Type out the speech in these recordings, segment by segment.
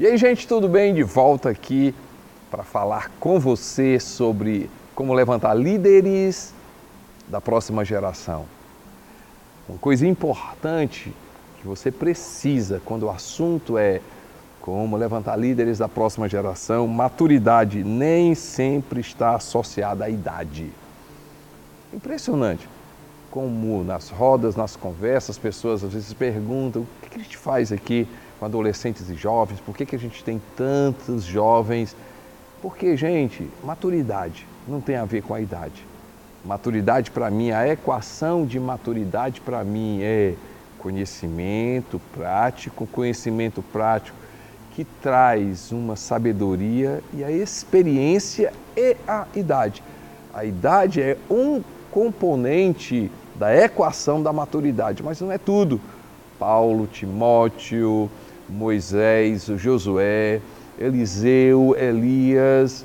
E aí, gente, tudo bem? De volta aqui para falar com você sobre como levantar líderes da próxima geração. Uma coisa importante que você precisa quando o assunto é como levantar líderes da próxima geração, maturidade nem sempre está associada à idade. Impressionante como nas rodas, nas conversas, as pessoas às vezes perguntam: o que a gente faz aqui com adolescentes e jovens? Por que, que a gente tem tantos jovens? Porque, gente, maturidade não tem a ver com a idade. Maturidade para mim, a equação de maturidade para mim é conhecimento prático, conhecimento prático que traz uma sabedoria e a experiência e a idade. A idade é um componente da equação da maturidade, mas não é tudo. Paulo, Timóteo, Moisés, Josué, Eliseu, Elias,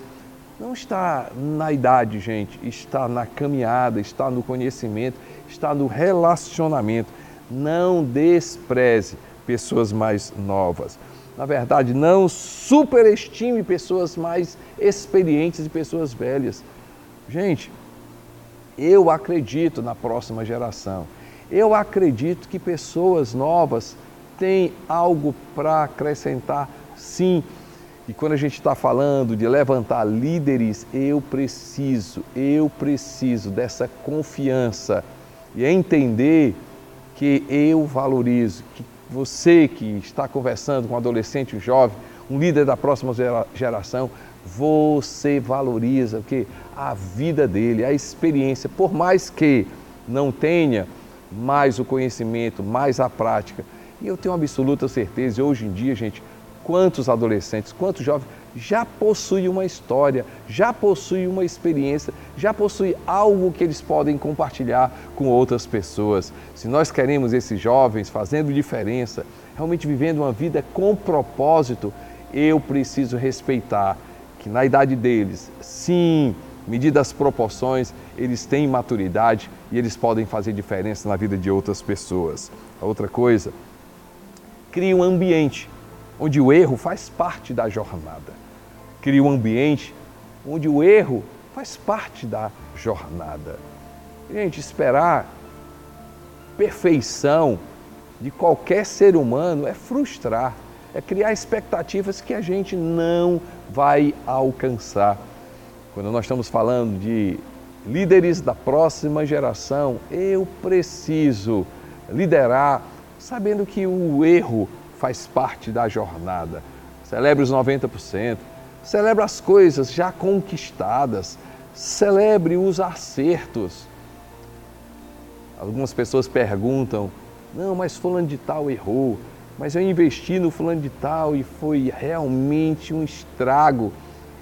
não está na idade, gente, está na caminhada, está no conhecimento, está no relacionamento. Não despreze pessoas mais novas. Na verdade, não superestime pessoas mais experientes e pessoas velhas. Gente, eu acredito na próxima geração. Eu acredito que pessoas novas têm algo para acrescentar, sim. E quando a gente está falando de levantar líderes, eu preciso, eu preciso dessa confiança e entender que eu valorizo, que você que está conversando com um adolescente, um jovem, um líder da próxima geração, você valoriza que a vida dele, a experiência, por mais que não tenha mais o conhecimento, mais a prática. E eu tenho absoluta certeza, e hoje em dia, gente, quantos adolescentes, quantos jovens já possuem uma história, já possuem uma experiência, já possuem algo que eles podem compartilhar com outras pessoas. Se nós queremos esses jovens fazendo diferença, realmente vivendo uma vida com propósito, eu preciso respeitar que na idade deles, sim, medidas as proporções, eles têm maturidade e eles podem fazer diferença na vida de outras pessoas. A outra coisa, crie um ambiente onde o erro faz parte da jornada. Crie um ambiente onde o erro faz parte da jornada. Gente, esperar perfeição de qualquer ser humano é frustrar, é criar expectativas que a gente não vai alcançar. Quando nós estamos falando de líderes da próxima geração, eu preciso liderar sabendo que o erro faz parte da jornada. Celebre os 90%, celebre as coisas já conquistadas, celebre os acertos. Algumas pessoas perguntam: não, mas Fulano de Tal errou, mas eu investi no Fulano de Tal e foi realmente um estrago.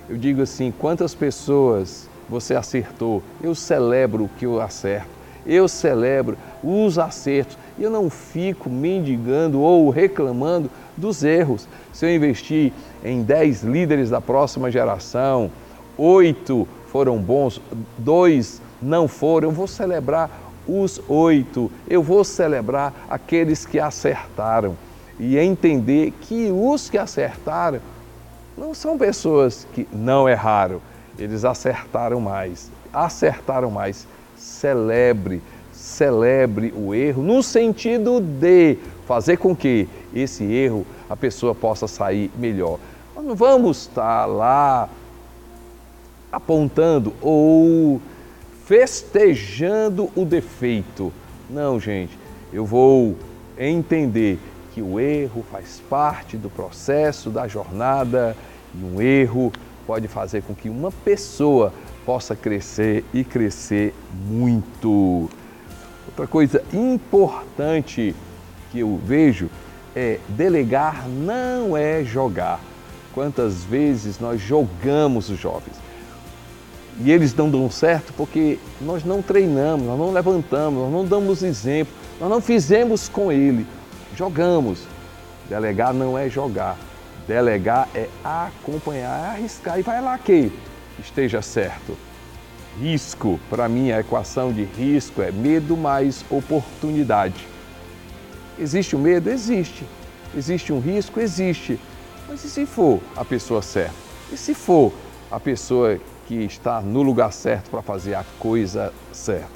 Eu digo assim: quantas pessoas você acertou? Eu celebro que eu acerto, eu celebro os acertos eu não fico mendigando ou reclamando dos erros. Se eu investir em 10 líderes da próxima geração, oito foram bons, dois não foram, eu vou celebrar os oito, eu vou celebrar aqueles que acertaram e entender que os que acertaram não são pessoas que não erraram, eles acertaram mais, acertaram mais. Celebre, celebre o erro no sentido de fazer com que esse erro a pessoa possa sair melhor. Nós não vamos estar lá apontando ou festejando o defeito. Não, gente, eu vou entender que o erro faz parte do processo, da jornada, e um erro pode fazer com que uma pessoa possa crescer e crescer muito. Outra coisa importante que eu vejo é delegar não é jogar. Quantas vezes nós jogamos os jovens e eles não dão certo porque nós não treinamos, nós não levantamos, nós não damos exemplo, nós não fizemos com ele. Jogamos. Delegar não é jogar. Delegar é acompanhar, é arriscar e vai lá que esteja certo. Risco, para mim, a equação de risco é medo mais oportunidade. Existe o medo? Existe. Existe um risco? Existe. Mas e se for a pessoa certa? E se for a pessoa que está no lugar certo para fazer a coisa certa?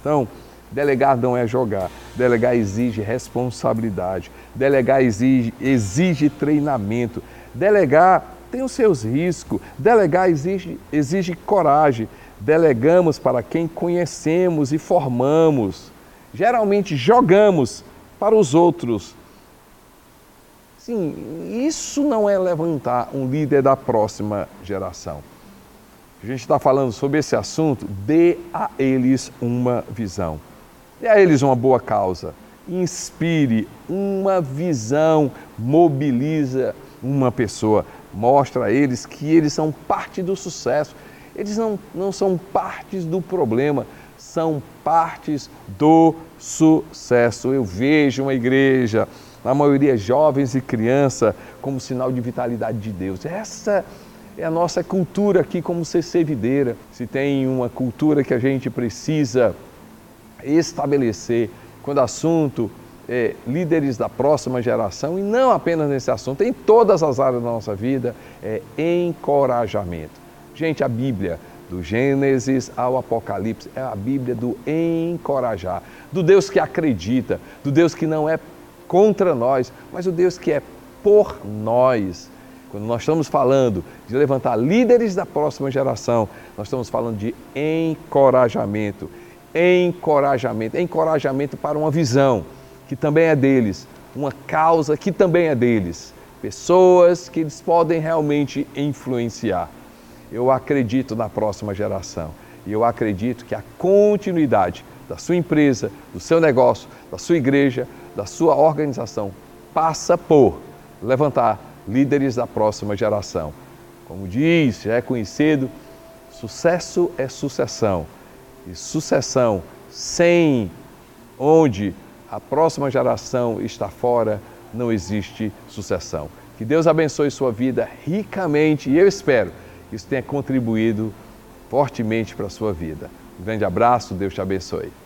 Então, delegar não é jogar, delegar exige responsabilidade, delegar exige, exige treinamento, delegar tem os seus riscos, delegar exige, exige coragem. Delegamos para quem conhecemos e formamos. Geralmente jogamos para os outros. Sim, isso não é levantar um líder da próxima geração. A gente está falando sobre esse assunto, dê a eles uma visão. Dê a eles uma boa causa. Inspire uma visão, mobiliza uma pessoa mostra a eles que eles são parte do sucesso. Eles não, não são partes do problema, são partes do sucesso. Eu vejo uma igreja, na maioria jovens e crianças, como sinal de vitalidade de Deus. Essa é a nossa cultura aqui como CC Videira. Se tem uma cultura que a gente precisa estabelecer quando assunto é, líderes da próxima geração, e não apenas nesse assunto, em todas as áreas da nossa vida, é encorajamento. Gente, a Bíblia, do Gênesis ao Apocalipse, é a Bíblia do encorajar, do Deus que acredita, do Deus que não é contra nós, mas o Deus que é por nós. Quando nós estamos falando de levantar líderes da próxima geração, nós estamos falando de encorajamento. Encorajamento, encorajamento para uma visão que também é deles, uma causa que também é deles, pessoas que eles podem realmente influenciar. Eu acredito na próxima geração e eu acredito que a continuidade da sua empresa, do seu negócio, da sua igreja, da sua organização passa por levantar líderes da próxima geração. Como diz, já é conhecido, sucesso é sucessão. E sucessão sem onde a próxima geração está fora, não existe sucessão. Que Deus abençoe sua vida ricamente e eu espero isso tenha contribuído fortemente para a sua vida. Um grande abraço, Deus te abençoe.